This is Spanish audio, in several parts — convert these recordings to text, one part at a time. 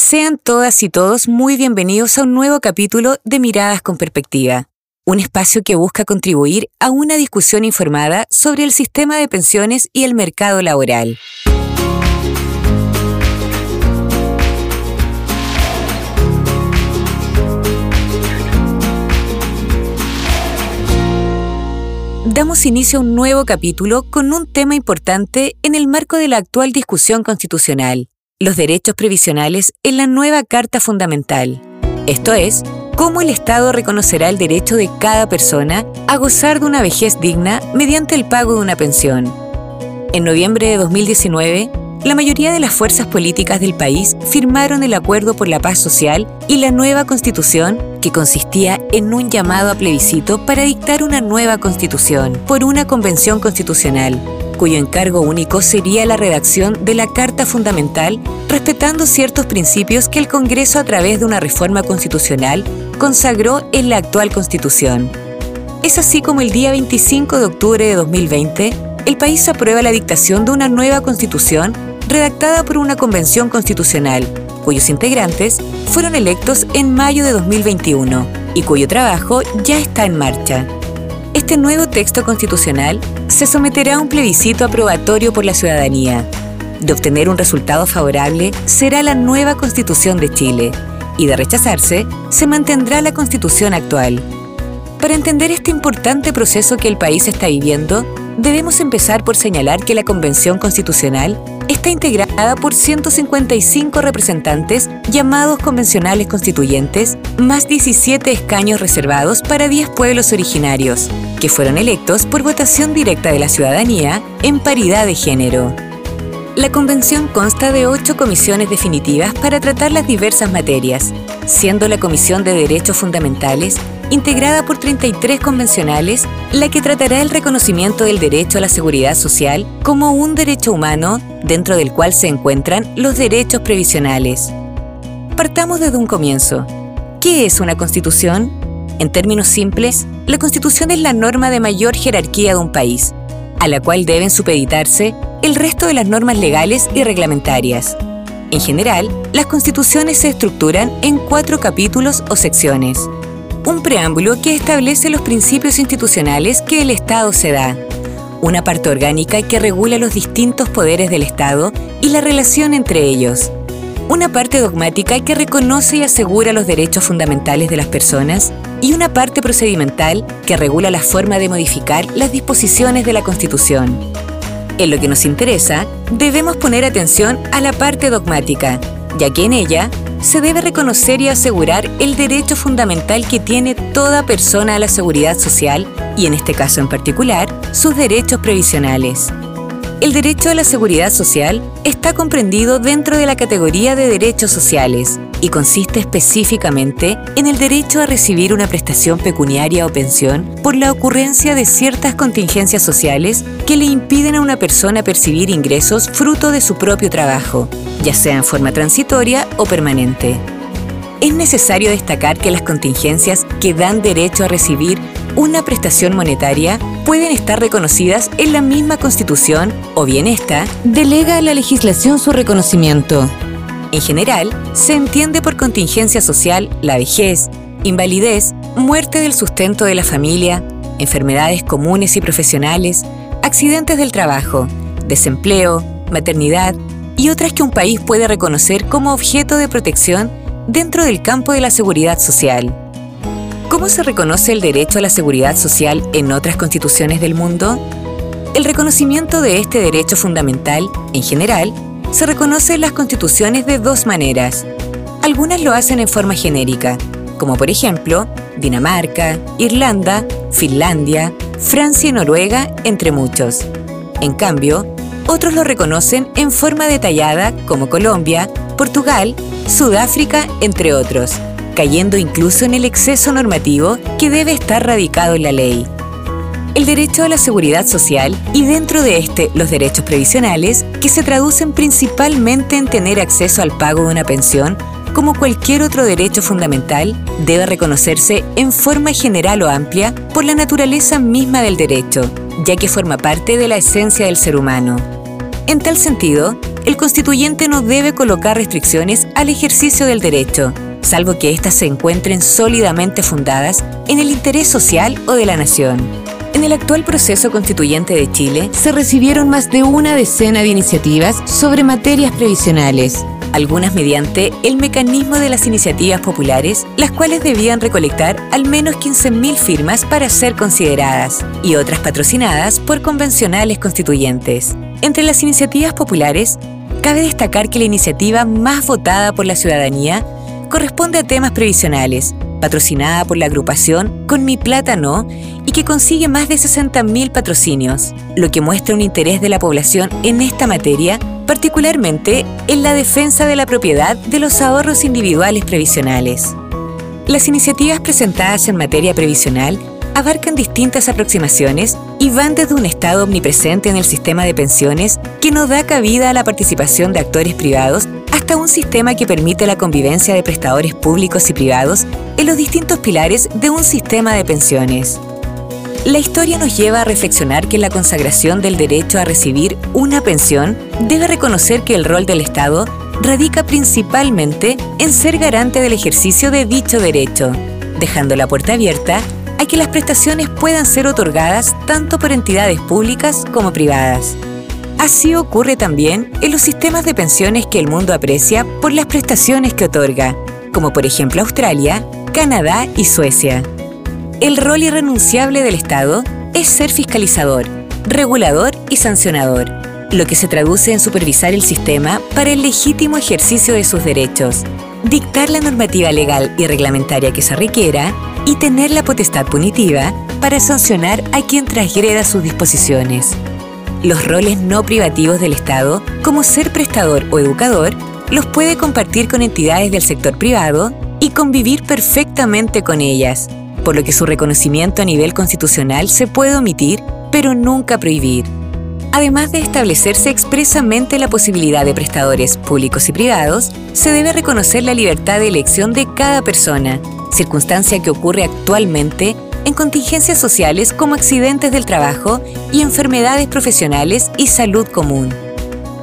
Sean todas y todos muy bienvenidos a un nuevo capítulo de Miradas con Perspectiva, un espacio que busca contribuir a una discusión informada sobre el sistema de pensiones y el mercado laboral. Damos inicio a un nuevo capítulo con un tema importante en el marco de la actual discusión constitucional, los derechos previsionales en la nueva Carta Fundamental. Esto es, cómo el Estado reconocerá el derecho de cada persona a gozar de una vejez digna mediante el pago de una pensión. En noviembre de 2019, la mayoría de las fuerzas políticas del país firmaron el Acuerdo por la Paz Social y la nueva Constitución, que consistía en un llamado a plebiscito para dictar una nueva Constitución por una Convención Constitucional cuyo encargo único sería la redacción de la Carta Fundamental, respetando ciertos principios que el Congreso a través de una reforma constitucional consagró en la actual Constitución. Es así como el día 25 de octubre de 2020, el país aprueba la dictación de una nueva Constitución redactada por una convención constitucional, cuyos integrantes fueron electos en mayo de 2021 y cuyo trabajo ya está en marcha. Este nuevo texto constitucional se someterá a un plebiscito aprobatorio por la ciudadanía. De obtener un resultado favorable, será la nueva Constitución de Chile, y de rechazarse, se mantendrá la Constitución actual. Para entender este importante proceso que el país está viviendo, debemos empezar por señalar que la Convención Constitucional está integrada por 155 representantes llamados convencionales constituyentes, más 17 escaños reservados para 10 pueblos originarios, que fueron electos por votación directa de la ciudadanía en paridad de género. La convención consta de ocho comisiones definitivas para tratar las diversas materias, siendo la Comisión de Derechos Fundamentales integrada por 33 convencionales, la que tratará el reconocimiento del derecho a la seguridad social como un derecho humano dentro del cual se encuentran los derechos previsionales. Partamos desde un comienzo. ¿Qué es una constitución? En términos simples, la constitución es la norma de mayor jerarquía de un país, a la cual deben supeditarse el resto de las normas legales y reglamentarias. En general, las constituciones se estructuran en cuatro capítulos o secciones un preámbulo que establece los principios institucionales que el Estado se da, una parte orgánica que regula los distintos poderes del Estado y la relación entre ellos, una parte dogmática que reconoce y asegura los derechos fundamentales de las personas y una parte procedimental que regula la forma de modificar las disposiciones de la Constitución. En lo que nos interesa, debemos poner atención a la parte dogmática, ya que en ella se debe reconocer y asegurar el derecho fundamental que tiene toda persona a la seguridad social y, en este caso en particular, sus derechos previsionales. El derecho a la seguridad social está comprendido dentro de la categoría de derechos sociales y consiste específicamente en el derecho a recibir una prestación pecuniaria o pensión por la ocurrencia de ciertas contingencias sociales que le impiden a una persona percibir ingresos fruto de su propio trabajo, ya sea en forma transitoria o permanente. Es necesario destacar que las contingencias que dan derecho a recibir una prestación monetaria pueden estar reconocidas en la misma Constitución o bien esta delega a la legislación su reconocimiento. En general, se entiende por contingencia social la vejez, invalidez, muerte del sustento de la familia, enfermedades comunes y profesionales, accidentes del trabajo, desempleo, maternidad y otras que un país puede reconocer como objeto de protección dentro del campo de la seguridad social. ¿Cómo se reconoce el derecho a la seguridad social en otras constituciones del mundo? El reconocimiento de este derecho fundamental, en general, se reconoce en las constituciones de dos maneras. Algunas lo hacen en forma genérica, como por ejemplo Dinamarca, Irlanda, Finlandia, Francia y Noruega, entre muchos. En cambio, otros lo reconocen en forma detallada, como Colombia, Portugal, Sudáfrica, entre otros cayendo incluso en el exceso normativo que debe estar radicado en la ley. El derecho a la seguridad social y dentro de este los derechos previsionales, que se traducen principalmente en tener acceso al pago de una pensión, como cualquier otro derecho fundamental, debe reconocerse en forma general o amplia por la naturaleza misma del derecho, ya que forma parte de la esencia del ser humano. En tal sentido, el constituyente no debe colocar restricciones al ejercicio del derecho, salvo que éstas se encuentren sólidamente fundadas en el interés social o de la nación. En el actual proceso constituyente de Chile se recibieron más de una decena de iniciativas sobre materias previsionales, algunas mediante el mecanismo de las iniciativas populares, las cuales debían recolectar al menos 15.000 firmas para ser consideradas, y otras patrocinadas por convencionales constituyentes. Entre las iniciativas populares, cabe destacar que la iniciativa más votada por la ciudadanía corresponde a temas previsionales, patrocinada por la agrupación Con mi plata no y que consigue más de 60.000 patrocinios, lo que muestra un interés de la población en esta materia, particularmente en la defensa de la propiedad de los ahorros individuales previsionales. Las iniciativas presentadas en materia previsional abarcan distintas aproximaciones y van desde un Estado omnipresente en el sistema de pensiones que no da cabida a la participación de actores privados hasta un sistema que permite la convivencia de prestadores públicos y privados en los distintos pilares de un sistema de pensiones. La historia nos lleva a reflexionar que la consagración del derecho a recibir una pensión debe reconocer que el rol del Estado radica principalmente en ser garante del ejercicio de dicho derecho, dejando la puerta abierta a que las prestaciones puedan ser otorgadas tanto por entidades públicas como privadas. Así ocurre también en los sistemas de pensiones que el mundo aprecia por las prestaciones que otorga, como por ejemplo Australia, Canadá y Suecia. El rol irrenunciable del Estado es ser fiscalizador, regulador y sancionador, lo que se traduce en supervisar el sistema para el legítimo ejercicio de sus derechos, dictar la normativa legal y reglamentaria que se requiera y tener la potestad punitiva para sancionar a quien transgreda sus disposiciones. Los roles no privativos del Estado, como ser prestador o educador, los puede compartir con entidades del sector privado y convivir perfectamente con ellas, por lo que su reconocimiento a nivel constitucional se puede omitir, pero nunca prohibir. Además de establecerse expresamente la posibilidad de prestadores públicos y privados, se debe reconocer la libertad de elección de cada persona, circunstancia que ocurre actualmente en contingencias sociales como accidentes del trabajo y enfermedades profesionales y salud común.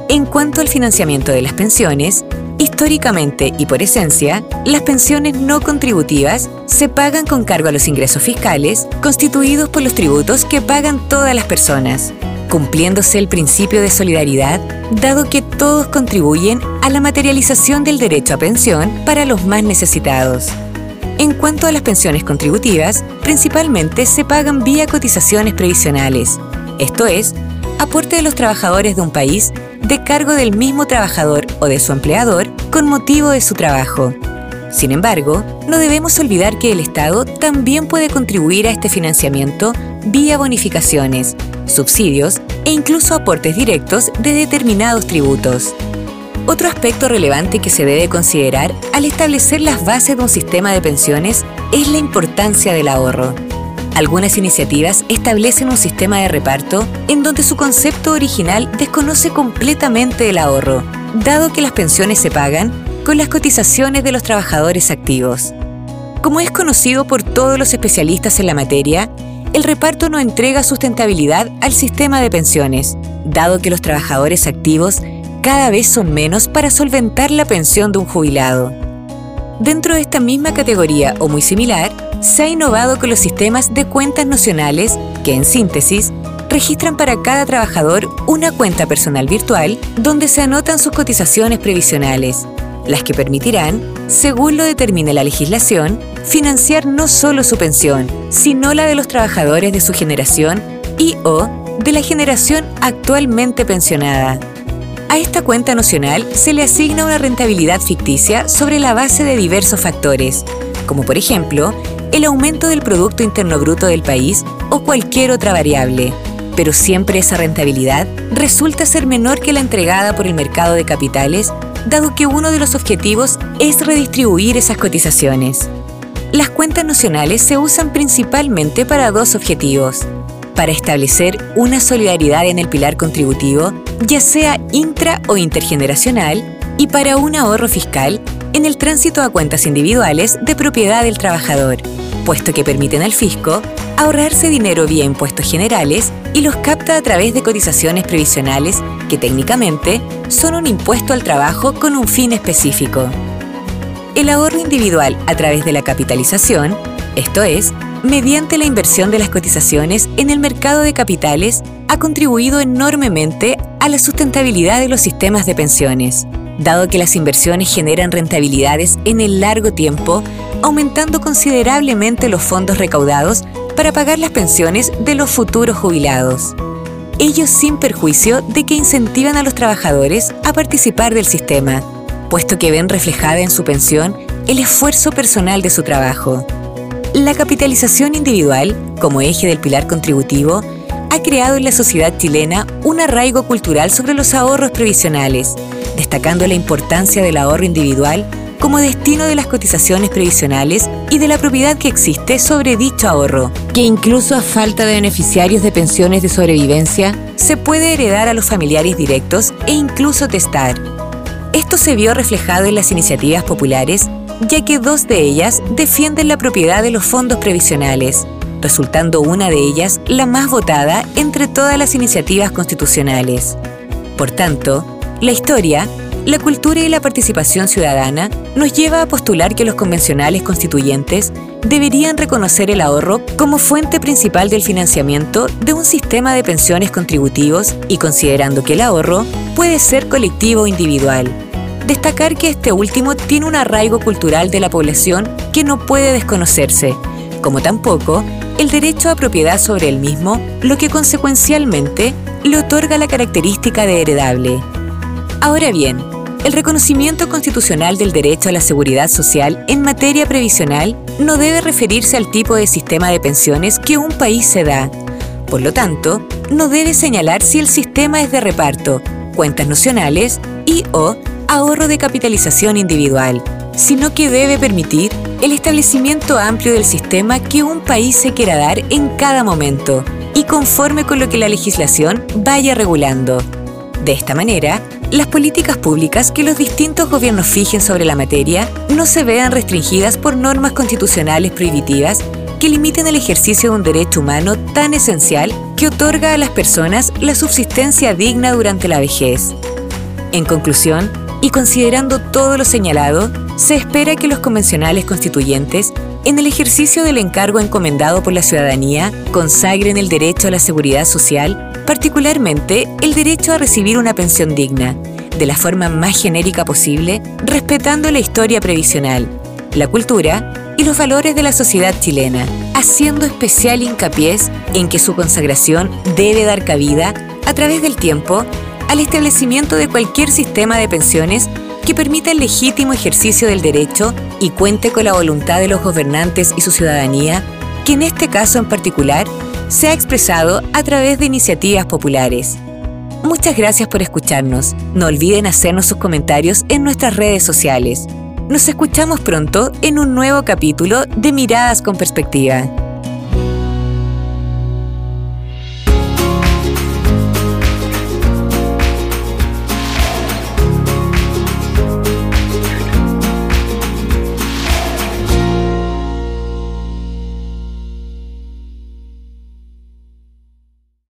En cuanto al financiamiento de las pensiones, históricamente y por esencia, las pensiones no contributivas se pagan con cargo a los ingresos fiscales constituidos por los tributos que pagan todas las personas, cumpliéndose el principio de solidaridad, dado que todos contribuyen a la materialización del derecho a pensión para los más necesitados. En cuanto a las pensiones contributivas, principalmente se pagan vía cotizaciones previsionales, esto es, aporte de los trabajadores de un país de cargo del mismo trabajador o de su empleador con motivo de su trabajo. Sin embargo, no debemos olvidar que el Estado también puede contribuir a este financiamiento vía bonificaciones, subsidios e incluso aportes directos de determinados tributos. Otro aspecto relevante que se debe considerar al establecer las bases de un sistema de pensiones es la importancia del ahorro. Algunas iniciativas establecen un sistema de reparto en donde su concepto original desconoce completamente el ahorro, dado que las pensiones se pagan con las cotizaciones de los trabajadores activos. Como es conocido por todos los especialistas en la materia, el reparto no entrega sustentabilidad al sistema de pensiones, dado que los trabajadores activos cada vez son menos para solventar la pensión de un jubilado. Dentro de esta misma categoría o muy similar, se ha innovado con los sistemas de cuentas nacionales que, en síntesis, registran para cada trabajador una cuenta personal virtual donde se anotan sus cotizaciones previsionales, las que permitirán, según lo determine la legislación, financiar no solo su pensión, sino la de los trabajadores de su generación y o de la generación actualmente pensionada. A esta cuenta nocional se le asigna una rentabilidad ficticia sobre la base de diversos factores, como por ejemplo el aumento del Producto Interno Bruto del país o cualquier otra variable. Pero siempre esa rentabilidad resulta ser menor que la entregada por el mercado de capitales, dado que uno de los objetivos es redistribuir esas cotizaciones. Las cuentas nocionales se usan principalmente para dos objetivos para establecer una solidaridad en el pilar contributivo, ya sea intra o intergeneracional, y para un ahorro fiscal en el tránsito a cuentas individuales de propiedad del trabajador, puesto que permiten al fisco ahorrarse dinero vía impuestos generales y los capta a través de cotizaciones previsionales que técnicamente son un impuesto al trabajo con un fin específico. El ahorro individual a través de la capitalización, esto es, mediante la inversión de las cotizaciones en el mercado de capitales, ha contribuido enormemente a la sustentabilidad de los sistemas de pensiones, dado que las inversiones generan rentabilidades en el largo tiempo, aumentando considerablemente los fondos recaudados para pagar las pensiones de los futuros jubilados. Ellos sin perjuicio de que incentivan a los trabajadores a participar del sistema, puesto que ven reflejada en su pensión el esfuerzo personal de su trabajo. La capitalización individual, como eje del pilar contributivo, ha creado en la sociedad chilena un arraigo cultural sobre los ahorros previsionales, destacando la importancia del ahorro individual como destino de las cotizaciones previsionales y de la propiedad que existe sobre dicho ahorro, que incluso a falta de beneficiarios de pensiones de sobrevivencia, se puede heredar a los familiares directos e incluso testar. Esto se vio reflejado en las iniciativas populares, ya que dos de ellas defienden la propiedad de los fondos previsionales, resultando una de ellas la más votada entre todas las iniciativas constitucionales. Por tanto, la historia, la cultura y la participación ciudadana nos lleva a postular que los convencionales constituyentes deberían reconocer el ahorro como fuente principal del financiamiento de un sistema de pensiones contributivos y considerando que el ahorro puede ser colectivo o individual. Destacar que este último tiene un arraigo cultural de la población que no puede desconocerse, como tampoco el derecho a propiedad sobre el mismo, lo que consecuencialmente le otorga la característica de heredable. Ahora bien, el reconocimiento constitucional del derecho a la seguridad social en materia previsional no debe referirse al tipo de sistema de pensiones que un país se da. Por lo tanto, no debe señalar si el sistema es de reparto, cuentas nacionales y o ahorro de capitalización individual, sino que debe permitir el establecimiento amplio del sistema que un país se quiera dar en cada momento y conforme con lo que la legislación vaya regulando. De esta manera, las políticas públicas que los distintos gobiernos fijen sobre la materia no se vean restringidas por normas constitucionales prohibitivas que limiten el ejercicio de un derecho humano tan esencial que otorga a las personas la subsistencia digna durante la vejez. En conclusión, y considerando todo lo señalado, se espera que los convencionales constituyentes, en el ejercicio del encargo encomendado por la ciudadanía, consagren el derecho a la seguridad social, particularmente el derecho a recibir una pensión digna, de la forma más genérica posible, respetando la historia previsional, la cultura y los valores de la sociedad chilena, haciendo especial hincapié en que su consagración debe dar cabida, a través del tiempo, al establecimiento de cualquier sistema de pensiones que permita el legítimo ejercicio del derecho y cuente con la voluntad de los gobernantes y su ciudadanía, que en este caso en particular se ha expresado a través de iniciativas populares. Muchas gracias por escucharnos. No olviden hacernos sus comentarios en nuestras redes sociales. Nos escuchamos pronto en un nuevo capítulo de Miradas con Perspectiva.